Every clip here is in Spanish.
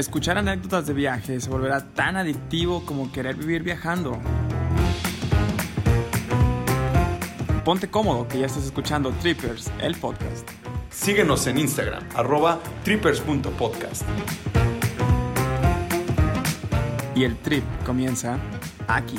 Escuchar anécdotas de viaje se volverá tan adictivo como querer vivir viajando. Ponte cómodo que ya estás escuchando Trippers, el podcast. Síguenos en Instagram, arroba trippers.podcast. Y el trip comienza aquí.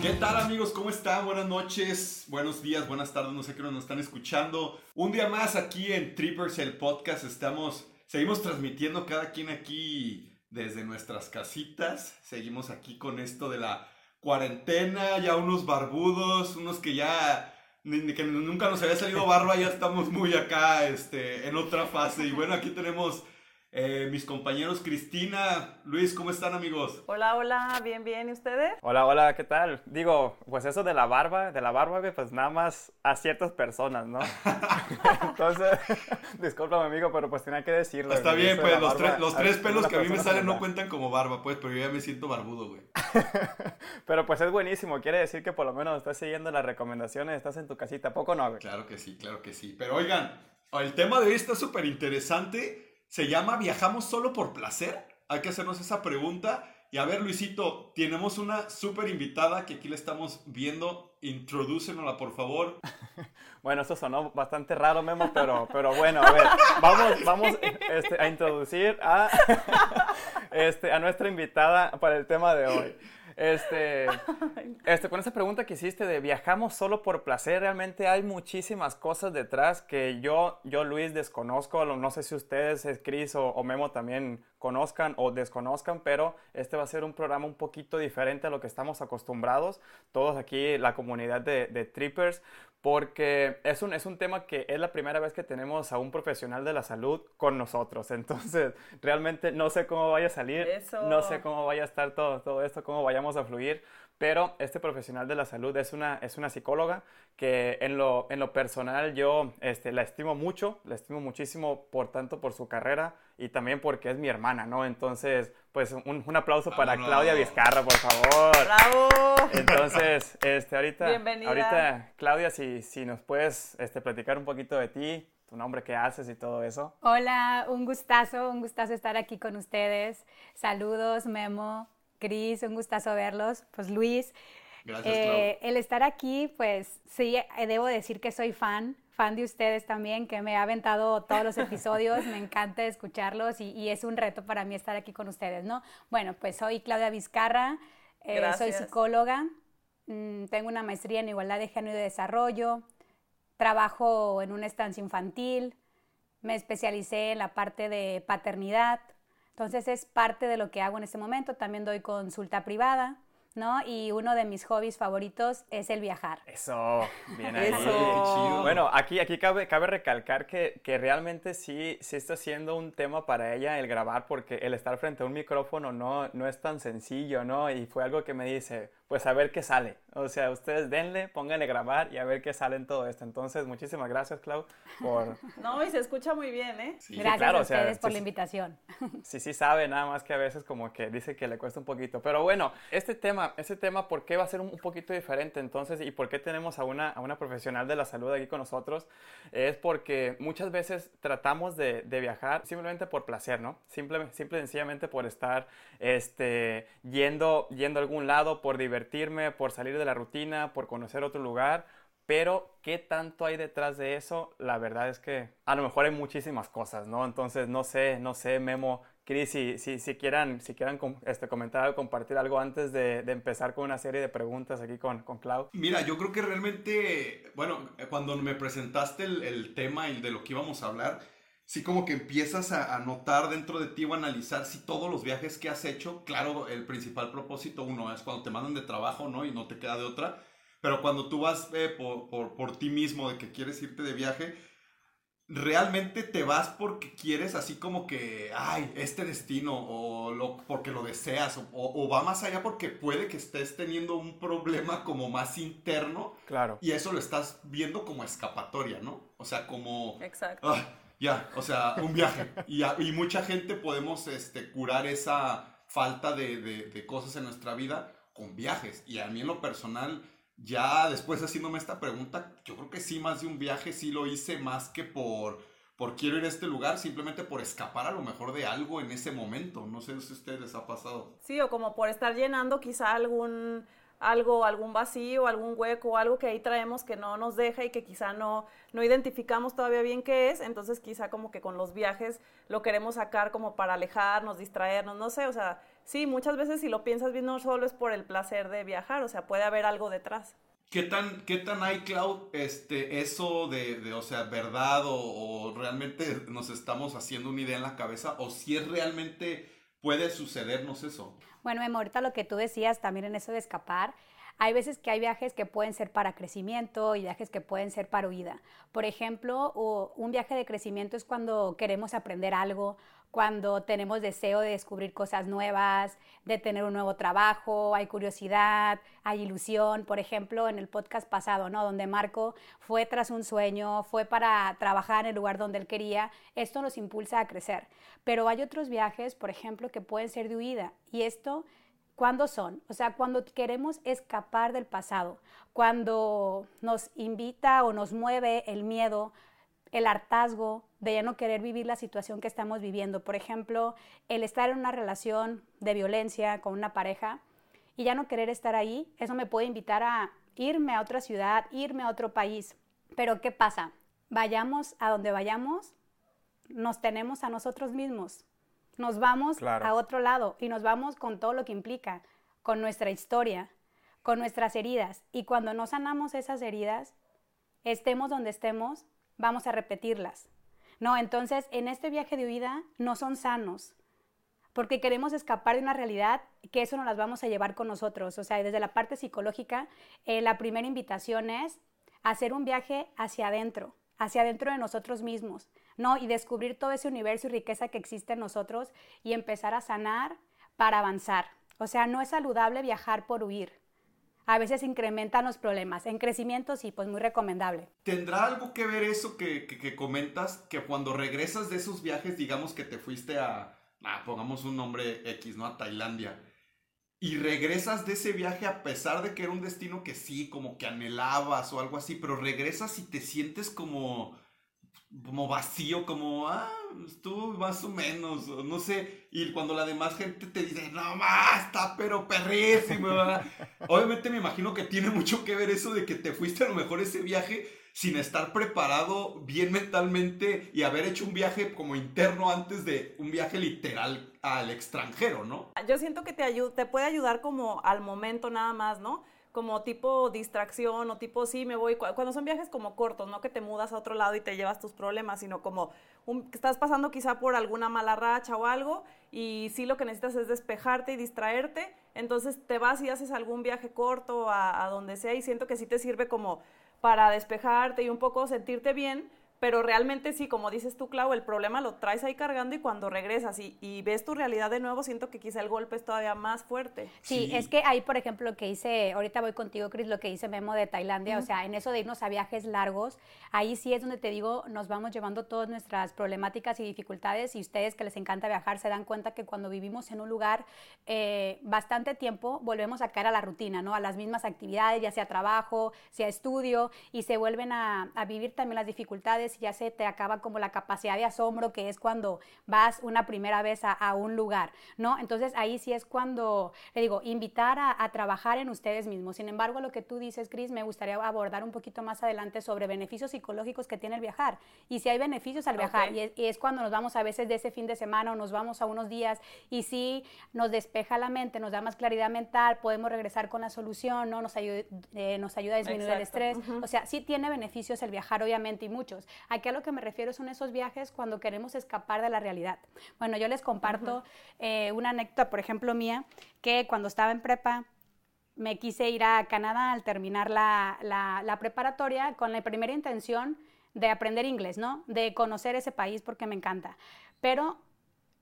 ¿Qué tal amigos? ¿Cómo están? Buenas noches, buenos días, buenas tardes, no sé qué nos están escuchando. Un día más aquí en Trippers, el podcast. Estamos, seguimos transmitiendo cada quien aquí desde nuestras casitas. Seguimos aquí con esto de la cuarentena, ya unos barbudos, unos que ya que nunca nos había salido barba, ya estamos muy acá este, en otra fase. Y bueno, aquí tenemos eh, mis compañeros Cristina, Luis, ¿cómo están amigos? Hola, hola, bien, bien, ¿y ustedes? Hola, hola, ¿qué tal? Digo, pues eso de la barba, de la barba, pues nada más a ciertas personas, ¿no? Entonces, discúlpame amigo, pero pues tenía que decirlo. Está bien, pues los, los, tres pelos que a mí me salen no cuentan como barba, pues, pero yo ya me siento barbudo, güey. pero pues es buenísimo, quiere decir que por lo menos estás siguiendo las recomendaciones, estás en tu casita, ¿poco no, güey? Claro que sí, claro que sí. Pero oigan, el tema de hoy está súper interesante se llama ¿Viajamos solo por placer? Hay que hacernos esa pregunta. Y a ver, Luisito, tenemos una súper invitada que aquí le estamos viendo. Introdúcenosla, por favor. Bueno, eso sonó bastante raro, Memo, pero, pero bueno, a ver, vamos, vamos este, a introducir a, este, a nuestra invitada para el tema de hoy. Este, este, con esa pregunta que hiciste de viajamos solo por placer, realmente hay muchísimas cosas detrás que yo, yo Luis, desconozco. No sé si ustedes, Cris o, o Memo también conozcan o desconozcan, pero este va a ser un programa un poquito diferente a lo que estamos acostumbrados, todos aquí, la comunidad de, de Trippers, porque es un, es un tema que es la primera vez que tenemos a un profesional de la salud con nosotros. Entonces, realmente no sé cómo vaya a salir, no sé cómo vaya a estar todo, todo esto, cómo vayamos a fluir, pero este profesional de la salud es una, es una psicóloga que en lo, en lo personal yo este, la estimo mucho, la estimo muchísimo por tanto por su carrera y también porque es mi hermana, ¿no? Entonces, pues un, un aplauso para Claudia Vizcarra, por favor. ¡Bravo! Entonces, este, ahorita, Bienvenida. ahorita Claudia, si, si nos puedes este, platicar un poquito de ti, tu nombre, qué haces y todo eso. Hola, un gustazo, un gustazo estar aquí con ustedes. Saludos, Memo, Cris, un gustazo verlos. Pues Luis. Gracias, eh, el estar aquí, pues sí, eh, debo decir que soy fan, fan de ustedes también, que me ha aventado todos los episodios, me encanta escucharlos y, es un reto para mí estar aquí con ustedes, ¿no? Bueno, pues soy Claudia Vizcarra, eh, soy psicóloga, mm, tengo una maestría en igualdad de género y desarrollo, trabajo en una estancia infantil, me especialicé en la parte de paternidad, entonces es parte de lo que hago en este momento. También doy consulta privada, ¿no? Y uno de mis hobbies favoritos es el viajar. Eso, bien ahí. Eso. Bueno, aquí, aquí cabe, cabe recalcar que, que, realmente sí, sí está siendo un tema para ella el grabar porque el estar frente a un micrófono no, no es tan sencillo, ¿no? Y fue algo que me dice, pues a ver qué sale. O sea, ustedes denle, pónganle grabar y a ver qué sale en todo esto. Entonces, muchísimas gracias, Clau, por... No, y se escucha muy bien, ¿eh? Sí. Gracias claro, a ustedes o sea, por sí, la invitación. Sí, sí sabe, nada más que a veces como que dice que le cuesta un poquito. Pero bueno, este tema, este tema, ¿por qué va a ser un, poquito diferente entonces? ¿Y por qué tenemos a una, a una profesional de la salud aquí con nosotros? Es porque muchas veces tratamos de, de viajar simplemente por placer, ¿no? Simple, simple y sencillamente por estar este, yendo, yendo a algún lado, por divertirnos divertirme, por salir de la rutina, por conocer otro lugar, pero ¿qué tanto hay detrás de eso? La verdad es que a lo mejor hay muchísimas cosas, ¿no? Entonces, no sé, no sé, Memo, Cris, si, si, si, quieran, si quieran este, comentar o compartir algo antes de, de, empezar con una serie de preguntas aquí con, con Clau. Mira, yo creo que realmente, bueno, cuando me presentaste el, el tema y de lo que íbamos a hablar, sí como que empiezas a, a, notar dentro de ti o a analizar si todos los viajes que has hecho, claro, el principal propósito uno es cuando te mandan de trabajo, ¿no? Y no te queda de otra, pero cuando tú vas eh, por, por, por, ti mismo de que quieres irte de viaje, realmente te vas porque quieres así como que, ay, este destino, o lo, porque lo deseas, o, o, va más allá porque puede que estés teniendo un problema como más interno. Claro. Y eso lo estás viendo como escapatoria, ¿no? O sea, como... Exacto. Ah, ya, o sea, un viaje. Y, mucha gente podemos este, curar esa falta de, cosas en nuestra vida con viajes. Y a mí en lo personal, ya después haciéndome esta pregunta, yo creo que sí, más de un viaje sí lo hice más que por, por quiero ir a este lugar, simplemente por escapar a lo mejor de algo en ese momento. No sé si a ustedes les ha pasado. Sí, o como por estar llenando quizá algún algo, algún vacío, algún hueco, algo que ahí traemos que no nos deja y que quizá no, no identificamos todavía bien qué es, entonces quizá como que con los viajes lo queremos sacar como para alejarnos, distraernos, no sé, o sea, sí, muchas veces si lo piensas bien no solo es por el placer de viajar, o sea, puede haber algo detrás. ¿Qué tan, qué tan hay, Cloud, este, eso de, o sea, verdad o, realmente nos estamos haciendo una idea en la cabeza o si es realmente puede sucedernos eso? Bueno, Memo, ahorita lo que tú decías también en eso de escapar, hay veces que hay viajes que pueden ser para crecimiento y viajes que pueden ser para huida. Por ejemplo, un viaje de crecimiento es cuando queremos aprender algo, cuando tenemos deseo de descubrir cosas nuevas, de tener un nuevo trabajo, hay curiosidad, hay ilusión. Por ejemplo, en el podcast pasado, ¿no? Donde Marco fue tras un sueño, fue para trabajar en el lugar donde él quería, esto nos impulsa a crecer. Pero hay otros viajes, por ejemplo, que pueden ser de huida y esto ¿Cuándo son? O sea, cuando queremos escapar del pasado, cuando nos invita o nos mueve el miedo, el hartazgo de ya no querer vivir la situación que estamos viviendo. Por ejemplo, el estar en una relación de violencia con una pareja y ya no querer estar ahí, eso me puede invitar a irme a otra ciudad, irme a otro país. Pero ¿qué pasa? Vayamos a donde vayamos, nos tenemos a nosotros mismos nos vamos a otro lado y nos vamos con todo lo que implica, con nuestra historia, con nuestras heridas. Y cuando no sanamos esas heridas, estemos donde estemos, vamos a repetirlas. No, entonces en este viaje de huida no son sanos, porque queremos escapar de una realidad que eso no las vamos a llevar con nosotros. O sea, desde la parte psicológica, eh, la primera invitación es hacer un viaje hacia adentro, hacia adentro de nosotros mismos, ¿no? Y descubrir todo ese universo y riqueza que existe en nosotros y empezar a sanar para avanzar. O sea, no es saludable viajar por huir. A veces incrementan los problemas. En crecimiento sí, pues muy recomendable. ¿Tendrá algo que ver eso que, comentas? Que cuando regresas de esos viajes, digamos que te fuiste a, ah, pongamos un nombre X, ¿no? A Tailandia. Y regresas de ese viaje a pesar de que era un destino que sí, como que anhelabas o algo así, pero regresas y te sientes como como vacío, como, ah, estuvo más o menos, no sé, y cuando la demás gente te dice, no más, está pero perrísimo, obviamente me imagino que tiene mucho que ver eso de que te fuiste a lo mejor ese viaje sin estar preparado bien mentalmente y haber hecho un viaje como interno antes de un viaje literal al extranjero, ¿no? Yo siento que te, te puede ayudar como al momento nada más, ¿no? Como tipo distracción o tipo sí me voy, cuando son viajes como cortos, no que te mudas a otro lado y te llevas tus problemas, sino como un, estás pasando quizá por alguna mala racha o algo y sí lo que necesitas es despejarte y distraerte, entonces te vas y haces algún viaje corto a, a donde sea y siento que sí te sirve como para despejarte y un poco sentirte bien, pero realmente sí, como dices tú, Clau, el problema lo traes ahí cargando y cuando regresas y, ves tu realidad de nuevo, siento que quizá el golpe es todavía más fuerte. Sí, es que ahí, por ejemplo, lo que hice, ahorita voy contigo, Cris, lo que hice Memo de Tailandia, o sea, en eso de irnos a viajes largos, ahí sí es donde te digo, nos vamos llevando todas nuestras problemáticas y dificultades y ustedes que les encanta viajar se dan cuenta que cuando vivimos en un lugar eh, bastante tiempo, volvemos a caer a la rutina, ¿no? A las mismas actividades, ya sea trabajo, sea estudio, y se vuelven a, a vivir también las dificultades ya se te acaba como la capacidad de asombro que es cuando vas una primera vez a, un lugar, ¿no? Entonces ahí sí es cuando, le digo, invitar a, trabajar en ustedes mismos. Sin embargo, lo que tú dices, Cris, me gustaría abordar un poquito más adelante sobre beneficios psicológicos que tiene el viajar. Y si hay beneficios al viajar, y, es, cuando nos vamos a veces de ese fin de semana o nos vamos a unos días y sí nos despeja la mente, nos da más claridad mental, podemos regresar con la solución, ¿no? Nos ayuda, eh, nos ayuda a disminuir el estrés. O sea, sí tiene beneficios el viajar, obviamente, y muchos. Aquí a lo que me refiero son esos viajes cuando queremos escapar de la realidad. Bueno, yo les comparto eh, una anécdota, por ejemplo, mía, que cuando estaba en prepa, me quise ir a Canadá al terminar la, la, preparatoria con la primera intención de aprender inglés, ¿no? De conocer ese país porque me encanta. Pero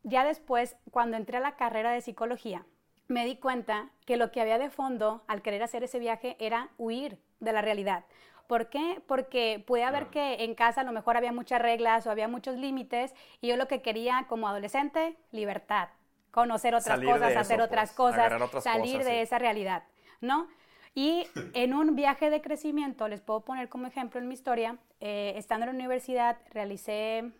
ya después, cuando entré a la carrera de psicología, me di cuenta que lo que había de fondo al querer hacer ese viaje era huir de la realidad. ¿Por qué? Porque puede haber que en casa a lo mejor había muchas reglas o había muchos límites y yo lo que quería como adolescente, libertad, conocer otras cosas, hacer otras pues, cosas, salir de esa realidad, ¿no? Y en un viaje de crecimiento, les puedo poner como ejemplo en mi historia, eh, estando en la universidad, realicé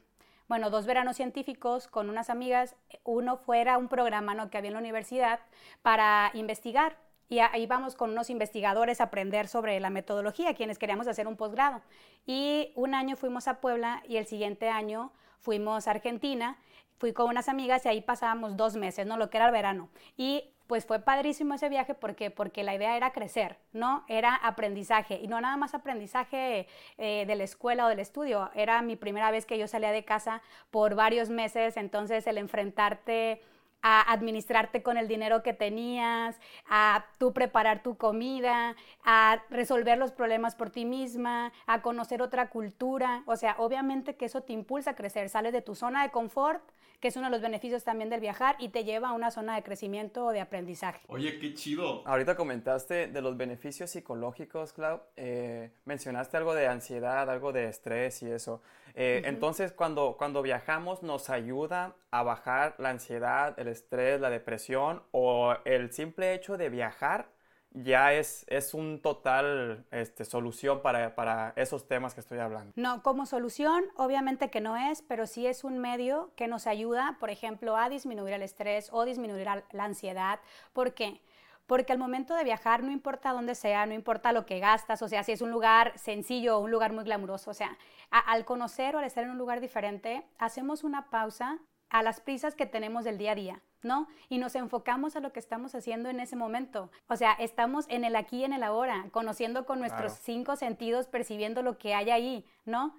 bueno, dos veranos científicos con unas amigas. Uno fuera un programa ¿no? que había en la universidad para investigar y ahí vamos con unos investigadores a aprender sobre la metodología, quienes queríamos hacer un posgrado. Y un año fuimos a Puebla y el siguiente año fuimos a Argentina. Fui con unas amigas y ahí pasábamos dos meses, ¿no? Lo que era el verano. Y pues fue padrísimo ese viaje porque, porque la idea era crecer, ¿no? Era aprendizaje y no nada más aprendizaje eh, de la escuela o del estudio. Era mi primera vez que yo salía de casa por varios meses, entonces el enfrentarte a administrarte con el dinero que tenías, a tú preparar tu comida, a resolver los problemas por ti misma, a conocer otra cultura. O sea, obviamente que eso te impulsa a crecer, sales de tu zona de confort, que es uno de los beneficios también del viajar, y te lleva a una zona de crecimiento o de aprendizaje. Oye, qué chido. Ahorita comentaste de los beneficios psicológicos, Clau. Eh, mencionaste algo de ansiedad, algo de estrés y eso. Eh, entonces, cuando, cuando viajamos, nos ayuda a bajar la ansiedad, el estrés, la depresión o el simple hecho de viajar ya es, es un total este, solución para, para, esos temas que estoy hablando. No, como solución, obviamente que no es, pero sí es un medio que nos ayuda, por ejemplo, a disminuir el estrés o disminuir la ansiedad. ¿Por qué? porque al momento de viajar no importa dónde sea, no importa lo que gastas, o sea, si es un lugar sencillo o un lugar muy glamuroso, o sea, al conocer o al estar en un lugar diferente, hacemos una pausa a las prisas que tenemos del día a día, ¿no? Y nos enfocamos a lo que estamos haciendo en ese momento. O sea, estamos en el aquí y en el ahora, conociendo con nuestros cinco sentidos, percibiendo lo que hay ahí, ¿no?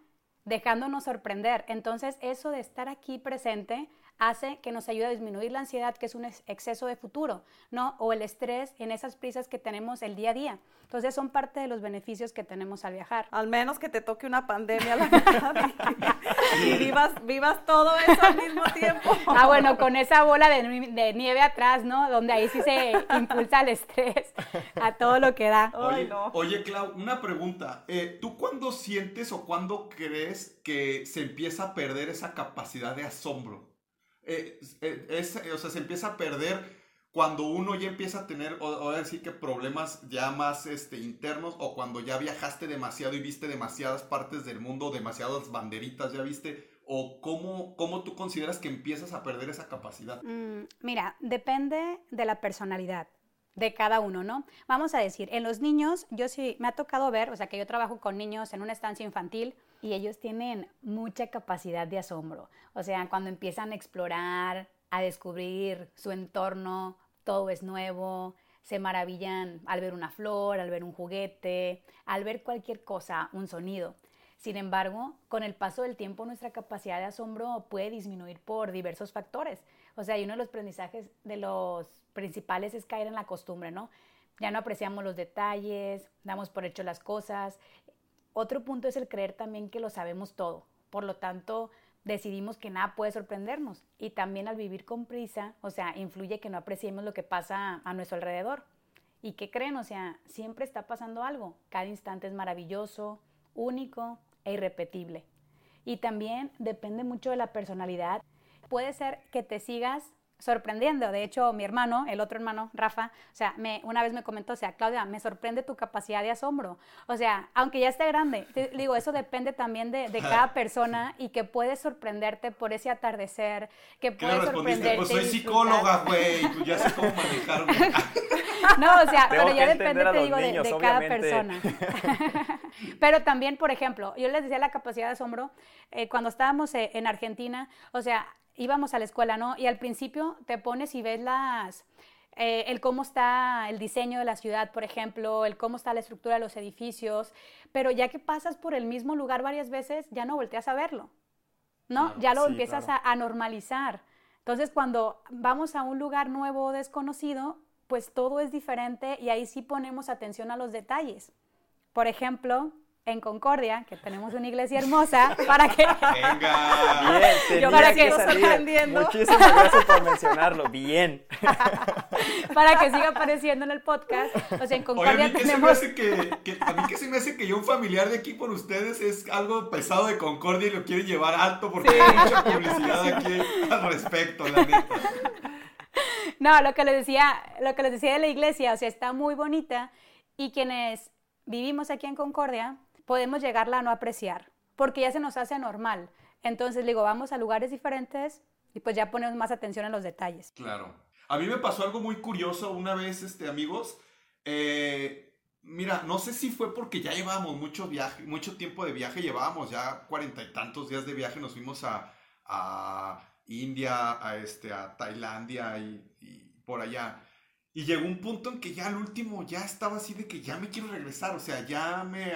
Dejándonos sorprender. Entonces, eso de estar aquí presente hace que nos ayude a disminuir la ansiedad, que es un exceso de futuro, ¿no? O el estrés en esas prisas que tenemos el día a día. Entonces son parte de los beneficios que tenemos al viajar. Al menos que te toque una pandemia la y, vivas, vivas todo eso al mismo tiempo. Ah, bueno, con esa bola de, nieve atrás, ¿no? Donde ahí sí se impulsa el estrés a todo lo que da. Oye, oye Clau, una pregunta. Eh, ¿Tú cuándo sientes o cuándo crees que se empieza a perder esa capacidad de asombro? Eh, eh, o sea, se empieza a perder cuando uno ya empieza a tener, o, decir que problemas ya más este, internos, o cuando ya viajaste demasiado y viste demasiadas partes del mundo, demasiadas banderitas ya viste, o cómo, cómo tú consideras que empiezas a perder esa capacidad. Mm, mira, depende de la personalidad de cada uno, ¿no? Vamos a decir, en los niños, yo sí me ha tocado ver, o sea, que yo trabajo con niños en una estancia infantil y ellos tienen mucha capacidad de asombro. O sea, cuando empiezan a explorar, a descubrir su entorno, todo es nuevo, se maravillan al ver una flor, al ver un juguete, al ver cualquier cosa, un sonido. Sin embargo, con el paso del tiempo nuestra capacidad de asombro puede disminuir por diversos factores. O sea, y uno de los aprendizajes de los principales es caer en la costumbre, ¿no? Ya no apreciamos los detalles, damos por hecho las cosas. Otro punto es el creer también que lo sabemos todo. Por lo tanto, decidimos que nada puede sorprendernos. Y también al vivir con prisa, o sea, influye que no apreciemos lo que pasa a nuestro alrededor. ¿Y qué creen? O sea, siempre está pasando algo. Cada instante es maravilloso, único e irrepetible. Y también depende mucho de la personalidad. Puede ser que te sigas sorprendiendo. De hecho, mi hermano, el otro hermano, Rafa, o sea, me, una vez me comentó, o sea, Claudia, me sorprende tu capacidad de asombro. O sea, aunque ya esté grande, digo, eso depende también de, cada persona y que puedes sorprenderte por ese atardecer, que puedes sorprenderte. Pues soy psicóloga, güey, pues ya sé cómo manejarme. No, o sea, pero ya depende, te digo, de, cada persona. pero también, por ejemplo, yo les decía la capacidad de asombro, eh, cuando estábamos eh, en Argentina, o sea, íbamos a la escuela, ¿no? Y al principio te pones y ves las, eh, el cómo está el diseño de la ciudad, por ejemplo, el cómo está la estructura de los edificios, pero ya que pasas por el mismo lugar varias veces, ya no volteas a verlo, ¿no? ya lo empiezas a, normalizar. Entonces, cuando vamos a un lugar nuevo o desconocido, pues todo es diferente y ahí sí ponemos atención a los detalles. Por ejemplo, en Concordia, que tenemos una iglesia hermosa, para que... Venga. Bien, Yo para que, que salir. Muchísimas gracias por mencionarlo. Bien. para que siga apareciendo en el podcast. O sea, en Concordia Oye, a mí tenemos... Que se me hace que, a mí que se me hace que yo un familiar de aquí por ustedes es algo pesado de Concordia y lo quieren llevar alto porque hay mucha publicidad aquí al respecto, la neta. No, lo que les decía, lo que les decía de la iglesia, o sea, está muy bonita y quienes vivimos aquí en Concordia, podemos llegarla a no apreciar, porque ya se nos hace normal. Entonces, digo, vamos a lugares diferentes y pues ya ponemos más atención en los detalles. Claro. A mí me pasó algo muy curioso una vez, este, amigos. Eh, mira, no sé si fue porque ya llevábamos mucho viaje, mucho tiempo de viaje, llevábamos ya cuarenta y tantos días de viaje, nos fuimos a, a India, a, este, a Tailandia y, y por allá. Y llegó un punto en que ya al último ya estaba así de que ya me quiero regresar, o sea, ya me,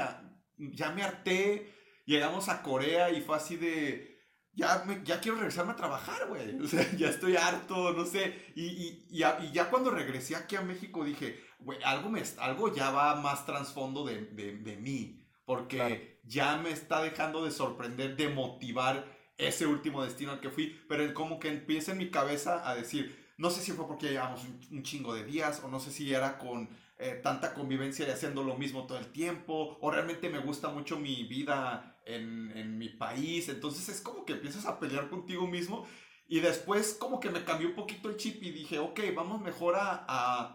ya me harté. Llegamos a Corea y fue así de, ya, me, ya quiero regresarme a trabajar, güey. O sea, ya estoy harto, no sé. Y, y, y, y ya cuando regresé aquí a México dije, güey, algo, me, algo ya va más trasfondo de, de, de, mí. Porque claro. ya me está dejando de sorprender, de motivar ese último destino al que fui. Pero como que empieza en mi cabeza a decir, no sé si fue porque llevamos un, un chingo de días o no sé si era con eh, tanta convivencia y haciendo lo mismo todo el tiempo, o realmente me gusta mucho mi vida en, en, mi país, entonces es como que empiezas a pelear contigo mismo y después como que me cambió un poquito el chip y dije, ok, vamos mejor a,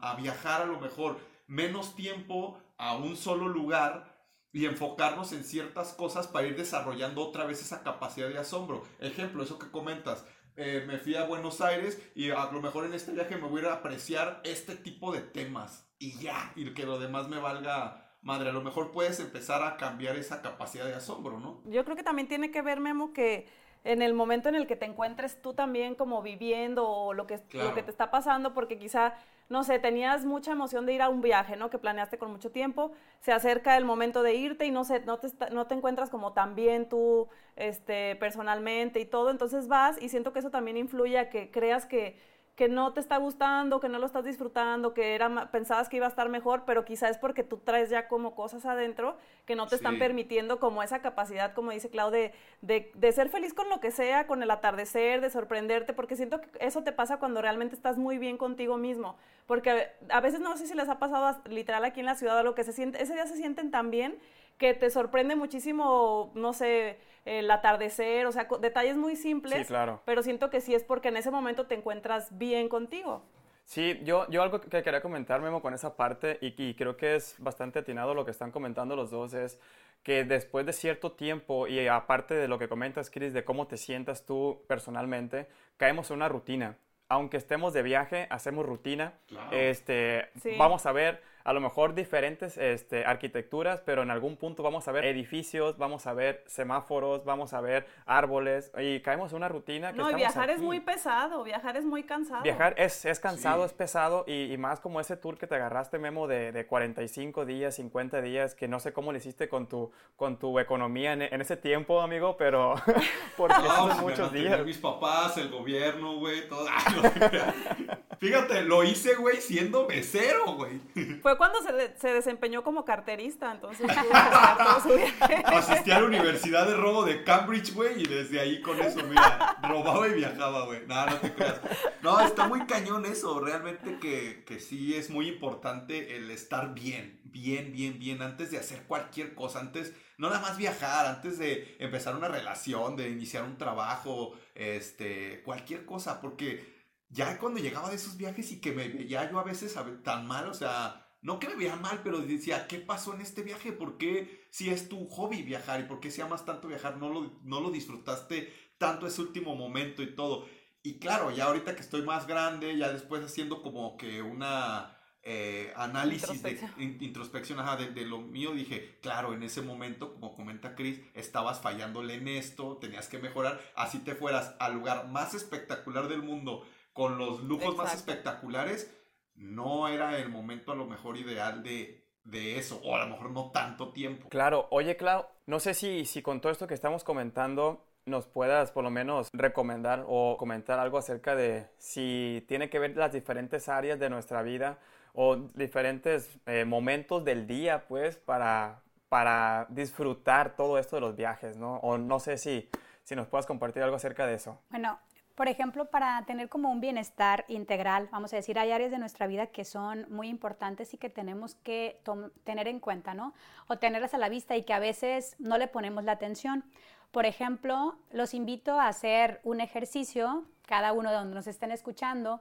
a, viajar a lo mejor menos tiempo a un solo lugar y enfocarnos en ciertas cosas para ir desarrollando otra vez esa capacidad de asombro. Ejemplo, eso que comentas, eh, me fui a Buenos Aires y a lo mejor en este viaje me voy a apreciar este tipo de temas y ya, y que lo demás me valga madre. A lo mejor puedes empezar a cambiar esa capacidad de asombro, ¿no? Yo creo que también tiene que ver, Memo, que en el momento en el que te encuentres tú también como viviendo o lo que, claro. lo que te está pasando, porque quizá, no sé, tenías mucha emoción de ir a un viaje, ¿no? Que planeaste con mucho tiempo, se acerca el momento de irte y no sé, no te, no te encuentras como tan bien tú este, personalmente y todo, entonces vas y siento que eso también influye a que creas que que no te está gustando, que no lo estás disfrutando, que era, pensabas que iba a estar mejor, pero quizás es porque tú traes ya como cosas adentro que no te están permitiendo como esa capacidad, como dice Clau, de, de, de, ser feliz con lo que sea, con el atardecer, de sorprenderte, porque siento que eso te pasa cuando realmente estás muy bien contigo mismo, porque a veces no sé si les ha pasado literal aquí en la ciudad o lo que se siente, ese día se sienten tan bien que te sorprende muchísimo, no sé, el atardecer, o sea, detalles muy simples, sí, claro. pero siento que sí es porque en ese momento te encuentras bien contigo. Sí, yo, yo algo que quería comentar, Memo, con esa parte, y, y creo que es bastante atinado lo que están comentando los dos, es que después de cierto tiempo, y aparte de lo que comentas, Chris, de cómo te sientas tú personalmente, caemos en una rutina. Aunque estemos de viaje, hacemos rutina. Claro. Este, sí. Vamos a ver a lo mejor diferentes este, arquitecturas, pero en algún punto vamos a ver edificios, vamos a ver semáforos, vamos a ver árboles y caemos en una rutina que No, y viajar aquí. es muy pesado, viajar es muy cansado. Viajar es, es cansado, sí. es pesado y, y, más como ese tour que te agarraste, Memo, de, de, 45 días, 50 días, que no sé cómo lo hiciste con tu, con tu economía en, en ese tiempo, amigo, pero porque no, son muchos días. Mis papás, el gobierno, güey, todo. Fíjate, lo hice, güey, siendo mesero, güey. Fue cuando se, de, se, desempeñó como carterista, entonces Asistí a la Universidad de Robo de Cambridge, güey, y desde ahí con eso, mira, robaba y viajaba, güey. No, no te creas. No, está muy cañón eso, realmente que, que sí es muy importante el estar bien, bien, bien, bien, antes de hacer cualquier cosa, antes, no nada más viajar, antes de empezar una relación, de iniciar un trabajo, este, cualquier cosa, porque ya cuando llegaba de esos viajes y que me veía yo a veces tan mal, o sea, no que me veía mal, pero decía, ¿qué pasó en este viaje? ¿Por qué si es tu hobby viajar y por qué si amas tanto viajar no lo, no lo disfrutaste tanto ese último momento y todo? Y claro, ya ahorita que estoy más grande, ya después haciendo como que una eh, análisis introspección. de in, introspección ajá, de, de, lo mío, dije, claro, en ese momento, como comenta Chris, estabas fallándole en esto, tenías que mejorar, así te fueras al lugar más espectacular del mundo, con los lujos Exacto. más espectaculares, no era el momento a lo mejor ideal de, de eso, o a lo mejor no tanto tiempo. Claro, oye Clau, no sé si, si con todo esto que estamos comentando nos puedas por lo menos recomendar o comentar algo acerca de si tiene que ver las diferentes áreas de nuestra vida o diferentes eh, momentos del día, pues, para, para disfrutar todo esto de los viajes, ¿no? O no sé si, si nos puedas compartir algo acerca de eso. Bueno, por ejemplo, para tener como un bienestar integral, vamos a decir, hay áreas de nuestra vida que son muy importantes y que tenemos que tener en cuenta, ¿no? O tenerlas a la vista y que a veces no le ponemos la atención. Por ejemplo, los invito a hacer un ejercicio, cada uno de donde nos estén escuchando,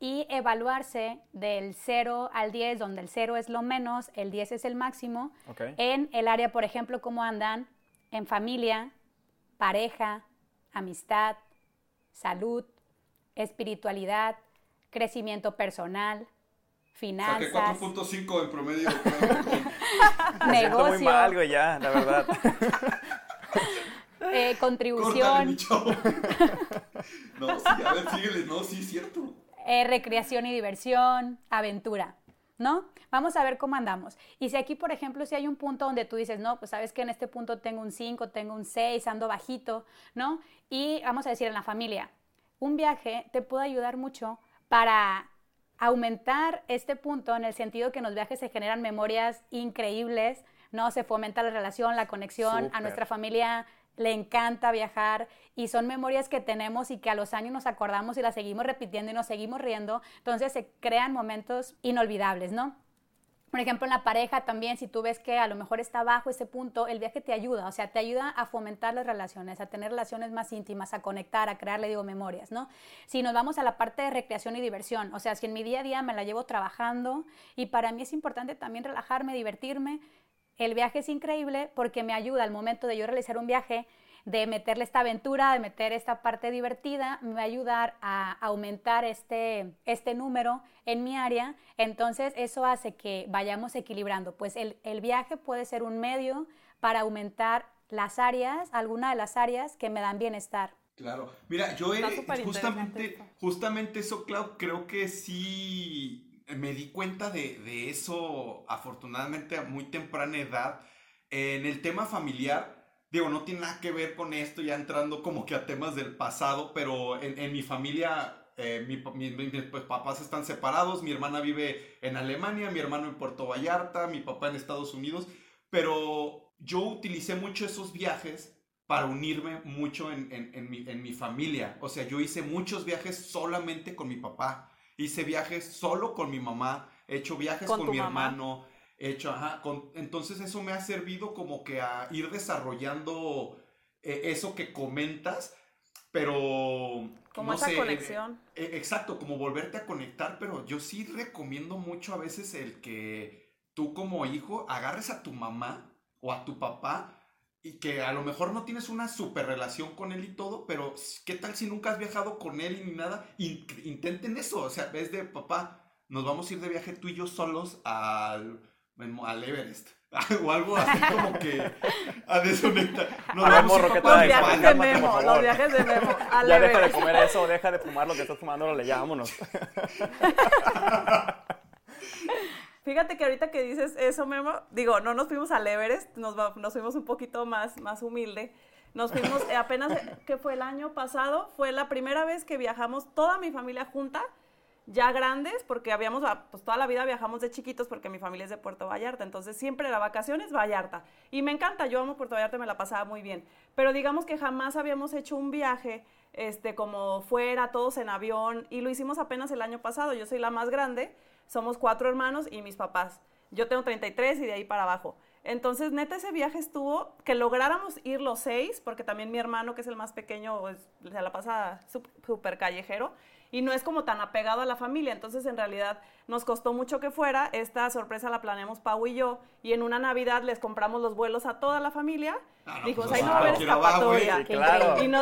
y evaluarse del 0 al 10, donde el 0 es lo menos, el 10 es el máximo, okay. en el área, por ejemplo, cómo andan en familia, pareja, amistad, salud, espiritualidad, crecimiento personal, finanzas. Saqué 4.5 en promedio. negocio. muy mal, ya, la verdad. eh, contribución. No, sí, a ver, síguele. No, sí, es cierto. Eh, recreación y diversión, aventura, ¿no? Vamos a ver cómo andamos. Y si aquí, por ejemplo, si hay un punto donde tú dices, no, pues sabes que en este punto tengo un 5, tengo un 6, ando bajito, ¿no? Y vamos a decir en la familia, un viaje te puede ayudar mucho para aumentar este punto en el sentido que en los viajes se generan memorias increíbles, ¿no? Se fomenta la relación, la conexión, a nuestra familia le encanta viajar y son memorias que tenemos y que a los años nos acordamos y las seguimos repitiendo y nos seguimos riendo, entonces se crean momentos inolvidables, ¿no? Por ejemplo, en la pareja también, si tú ves que a lo mejor está bajo ese punto, el viaje te ayuda, o sea, te ayuda a fomentar las relaciones, a tener relaciones más íntimas, a conectar, a crear, le digo, memorias, ¿no? Si nos vamos a la parte de recreación y diversión, o sea, si en mi día a día me la llevo trabajando y para mí es importante también relajarme, divertirme, el viaje es increíble porque me ayuda al momento de yo realizar un viaje, de meterle esta aventura, de meter esta parte divertida, me va a ayudar a aumentar este, este número en mi área. Entonces eso hace que vayamos equilibrando. Pues el, el viaje puede ser un medio para aumentar las áreas, alguna de las áreas que me dan bienestar. Claro. Mira, yo he, justamente, justamente eso, Clau, creo que sí me di cuenta de, eso, afortunadamente, a muy temprana edad. En el tema familiar, digo, no tiene nada que ver con esto, ya entrando como que a temas del pasado, pero en, mi familia, eh, mis pues, papás están separados, mi hermana vive en Alemania, mi hermano en Puerto Vallarta, mi papá en Estados Unidos, pero yo utilicé mucho esos viajes para unirme mucho en, en, mi, en mi familia. O sea, yo hice muchos viajes solamente con mi papá hice viajes solo con mi mamá, he hecho viajes con, mi hermano, he hecho, ajá, con, entonces eso me ha servido como que a ir desarrollando eh, eso que comentas, pero... Como esa conexión. Eh, exacto, como volverte a conectar, pero yo sí recomiendo mucho a veces el que tú como hijo agarres a tu mamá o a tu papá y que a lo mejor no tienes una super relación con él y todo, pero ¿qué tal si nunca has viajado con él ni nada? intenten eso, o sea, ves de papá, nos vamos a ir de viaje tú y yo solos al, al Everest. o algo así como que a desconectar. No, a morro, ¿qué Los viajes de Memo, los viajes de Memo. ya deja de comer eso, deja de fumar lo que estás fumando, le vámonos. Fíjate que ahorita que dices eso, Memo, digo, no nos fuimos al Everest, nos, nos fuimos un poquito más, más humilde. Nos fuimos eh, apenas, que fue el año pasado, fue la primera vez que viajamos toda mi familia junta, ya grandes, porque habíamos, ah, pues toda la vida viajamos de chiquitos porque mi familia es de Puerto Vallarta, entonces siempre la vacación es Vallarta. Y me encanta, yo amo Puerto Vallarta, me la pasaba muy bien. Pero digamos que jamás habíamos hecho un viaje este, como fuera, todos en avión, y lo hicimos apenas el año pasado, yo soy la más grande, somos cuatro hermanos y mis papás. Yo tengo 33 y de ahí para abajo. Entonces, neta, ese viaje estuvo que lográramos ir los seis, porque también mi hermano, que es el más pequeño, pues, se la pasa súper callejero y no es como tan apegado a la familia. Entonces, en realidad, nos costó mucho que fuera. Esta sorpresa la planeamos Pau y yo, y en una Navidad les compramos los vuelos a toda la familia. Ah, Dijimos, pues, ahí no va a haber escapatoria.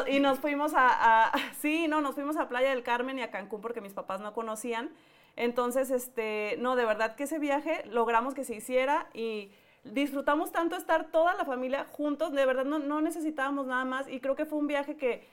y, y, nos fuimos a, a, sí, no, nos fuimos a Playa del Carmen y a Cancún porque mis papás no conocían. Entonces, este, no, de verdad que ese viaje logramos que se hiciera y disfrutamos tanto estar toda la familia juntos, de verdad no, necesitábamos nada más y creo que fue un viaje que,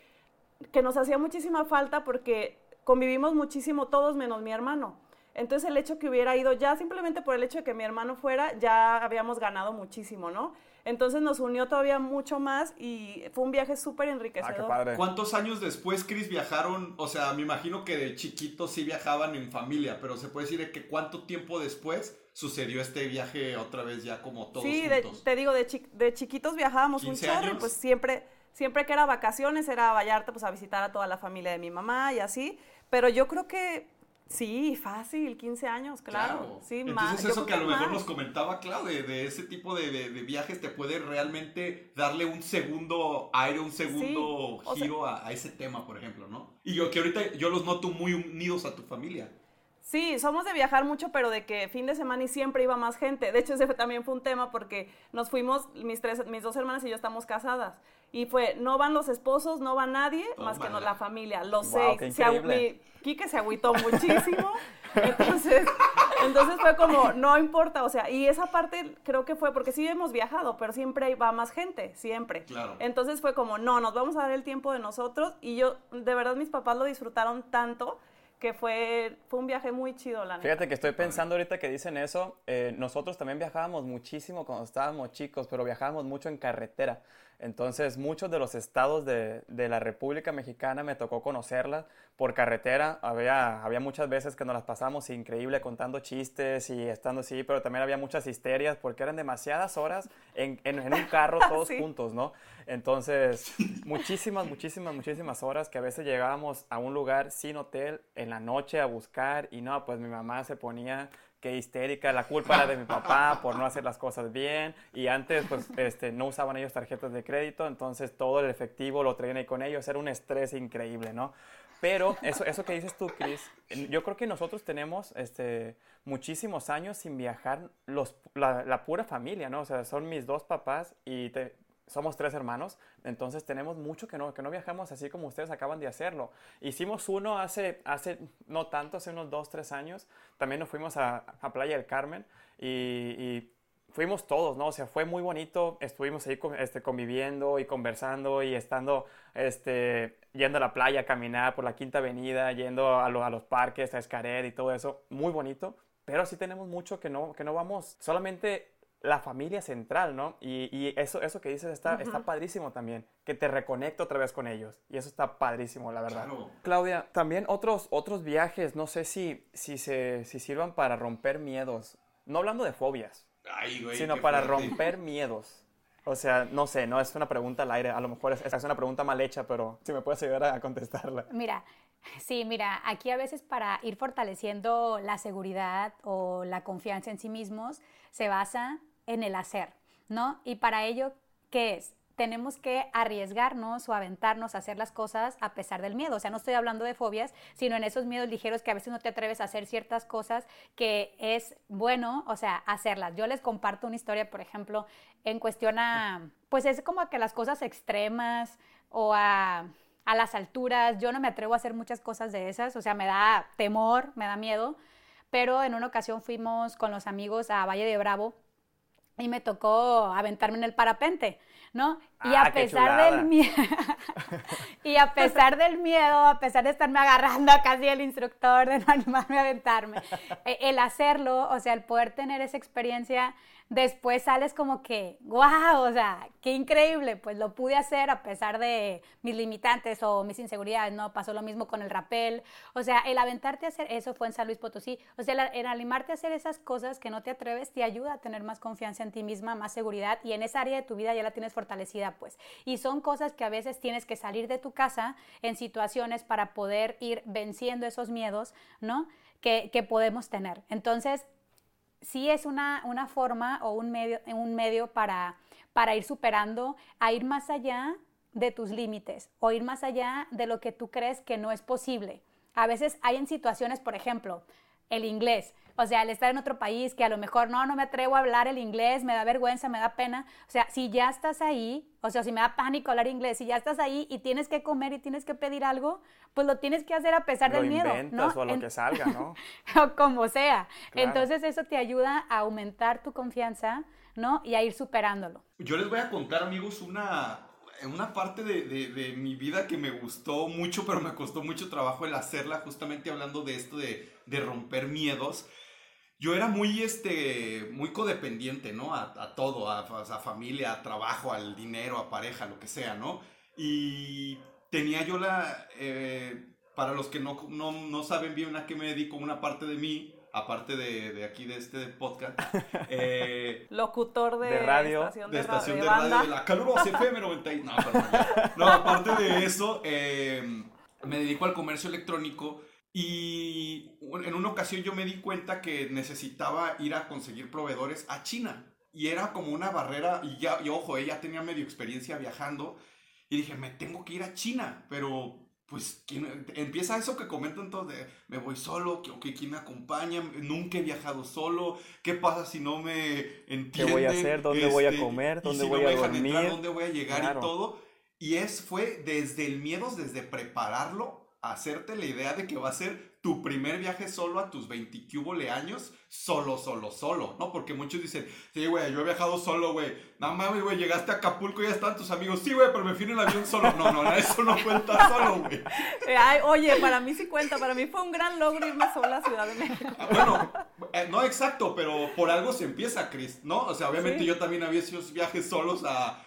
que nos hacía muchísima falta porque convivimos muchísimo todos menos mi hermano. Entonces el hecho que hubiera ido ya simplemente por el hecho de que mi hermano fuera, ya habíamos ganado muchísimo, ¿no? Entonces nos unió todavía mucho más y fue un viaje súper enriquecedor. Ah, ¿Cuántos años después, Chris, viajaron? O sea, me imagino que de chiquitos sí viajaban en familia, pero se puede decir que cuánto tiempo después sucedió este viaje otra vez ya como todos Sí, te digo, de, de chiquitos viajábamos un chorro pues siempre, siempre que era vacaciones era a Vallarta pues a visitar a toda la familia de mi mamá y así. Pero yo creo que Sí, fácil, 15 años, claro. Sí, Entonces eso que a lo mejor nos comentaba Claudia, de, ese tipo de, viajes te puede realmente darle un segundo aire, un segundo giro a, ese tema, por ejemplo, ¿no? Y yo que ahorita yo los noto muy unidos a tu familia. Sí, somos de viajar mucho, pero de que fin de semana y siempre iba más gente. De hecho, ese también fue un tema porque nos fuimos, mis, tres, mis dos hermanas y yo estamos casadas. Y fue, no van los esposos, no va nadie, más que no, la familia, los qué seis. Se mi- Quique se agüitó muchísimo. entonces, entonces fue como, no importa, o sea, y esa parte creo que fue, porque sí hemos viajado, pero siempre va más gente, siempre. Claro. Entonces fue como, no, nos vamos a dar el tiempo de nosotros. Y yo, de verdad, mis papás lo disfrutaron tanto que fue, fue un viaje muy chido, la neta. Fíjate que estoy pensando ahorita que dicen eso, eh, nosotros también viajábamos muchísimo cuando estábamos chicos, pero viajábamos mucho en carretera. Entonces, muchos de los estados de, de la República Mexicana me tocó conocerlas por carretera. Había, había muchas veces que nos las pasamos increíble contando chistes y estando así, pero también había muchas histerias porque eran demasiadas horas en, en- en un carro todos Sí. juntos, ¿no? Entonces, muchísimas, muchísimas, muchísimas horas que a veces llegábamos a un lugar sin hotel en la noche a buscar y no, pues mi mamá se ponía que histérica, la culpa era de mi papá por no hacer las cosas bien y antes pues este, no usaban ellos tarjetas de crédito, entonces todo el efectivo lo traían ahí con ellos, era un estrés increíble, ¿no? Pero eso, eso que dices tú, Chris, yo creo que nosotros tenemos este, muchísimos años sin viajar los, la, la pura familia, ¿no? O sea, son mis dos papás y te- somos tres hermanos, entonces tenemos mucho que no, que no viajamos así como ustedes acaban de hacerlo. Hicimos uno hace, hace no tanto, hace unos dos, tres años, también nos fuimos a, a Playa del Carmen y, y fuimos todos, ¿no? O sea, fue muy bonito, estuvimos ahí este, conviviendo y conversando y estando, este, yendo a la playa, a caminar por la Quinta Avenida, yendo a, lo- a los parques, a Escaret y todo eso, muy bonito, pero sí tenemos mucho que no, que no vamos, solamente la familia central, ¿no? Y, y eso, eso que dices está, está padrísimo también, que te reconecta otra vez con ellos. Y eso está padrísimo, la verdad. Claro. Claudia, también otros, otros viajes, no sé si, si, se, si sirvan para romper miedos. No hablando de fobias, Ay, güey. sino para fuerte. romper miedos. O sea, no sé, no es una pregunta al aire. A lo mejor es, es una pregunta mal hecha, pero si me puedes ayudar a contestarla. Mira, sí, mira, aquí a veces para ir fortaleciendo la seguridad o la confianza en sí mismos se basa en el hacer, ¿no? Y para ello, ¿qué es? Tenemos que arriesgarnos o aventarnos a hacer las cosas a pesar del miedo. O sea, no estoy hablando de fobias, sino en esos miedos ligeros que a veces no te atreves a hacer ciertas cosas que es bueno, o sea, hacerlas. Yo les comparto una historia, por ejemplo, en cuestión a, pues es como a que las cosas extremas o a a las alturas, yo no me atrevo a hacer muchas cosas de esas, o sea, me da temor, me da miedo, pero en una ocasión fuimos con los amigos a Valle de Bravo y me tocó aventarme en el parapente, ¿no? Y Ah, a pesar del miedo, y a pesar del miedo, a pesar de estarme agarrando a casi el instructor, de no animarme a aventarme, eh, el hacerlo, o sea, el poder tener esa experiencia, después sales como que, wow, o sea, qué increíble, pues lo pude hacer a pesar de mis limitantes o mis inseguridades, ¿no? Pasó lo mismo con el rapel, o sea, el aventarte a hacer eso fue en San Luis Potosí, o sea, el, el animarte a hacer esas cosas que no te atreves te ayuda a tener más confianza en ti misma, más seguridad y en esa área de tu vida ya la tienes fortalecida, pues. Y son cosas que a veces tienes que salir de tu casa en situaciones para poder ir venciendo esos miedos, ¿no? Que, que podemos tener. Entonces, sí es una, una forma o un medio, un medio para, para ir superando, a ir más allá de tus límites o ir más allá de lo que tú crees que no es posible. A veces hay en situaciones, por ejemplo, el inglés. O sea, al estar en otro país que a lo mejor no, no me atrevo a hablar el inglés, me da vergüenza, me da pena. O sea, si ya estás ahí, o sea, si me da pánico hablar inglés, si ya estás ahí y tienes que comer y tienes que pedir algo, pues lo tienes que hacer a pesar Lo del miedo. ¿no? o lo En- que salga, ¿no? o como sea. Claro. Entonces eso te ayuda a aumentar tu confianza, ¿no? Y a ir superándolo. Yo les voy a contar, amigos, una, una parte de, de- de mi vida que me gustó mucho, pero me costó mucho trabajo el hacerla, justamente hablando de esto de, de romper miedos. Yo era muy, este, muy codependiente, ¿no? A, a todo, a, a familia, a trabajo, al dinero, a pareja, lo que sea, ¿no? Y tenía yo la, eh, para los que no, no, no saben bien a qué me dedico, una parte de mí, aparte de, de aquí, de este podcast, eh, Locutor de, De radio, estación de estación de de, banda. radio de la calurosa FM 90 y- no, perdón, no, aparte de eso, eh, me dedico al comercio electrónico y en una ocasión yo me di cuenta que necesitaba ir a conseguir proveedores a China y era como una barrera y ya, y ojo, ella tenía medio experiencia viajando y dije, me tengo que ir a China, pero pues ¿quién, empieza eso que comentan todos de me voy solo, que, ¿quién me acompaña? Nunca he viajado solo, ¿qué pasa si no me entienden? ¿Qué voy a hacer? ¿Dónde voy a este, comer? ¿Dónde voy a dormir? ¿Dónde voy a llegar y todo? Y es, fue desde el miedo, desde prepararlo, hacerte la idea de que va a ser tu primer viaje solo a tus 20 años, solo, solo, solo, ¿no? Porque muchos dicen, sí, güey, yo he viajado solo, güey. No mames, güey, llegaste a Acapulco y ya están tus amigos. Sí, güey, pero me fui en el avión solo. No, no, eso no cuenta solo, güey. oye, para mí sí cuenta. Para mí fue un gran logro irme sola a Ciudad de México. Ah, bueno, eh, no exacto, pero por algo se empieza, Chris, ¿no? O sea, obviamente yo también había hecho viajes solos a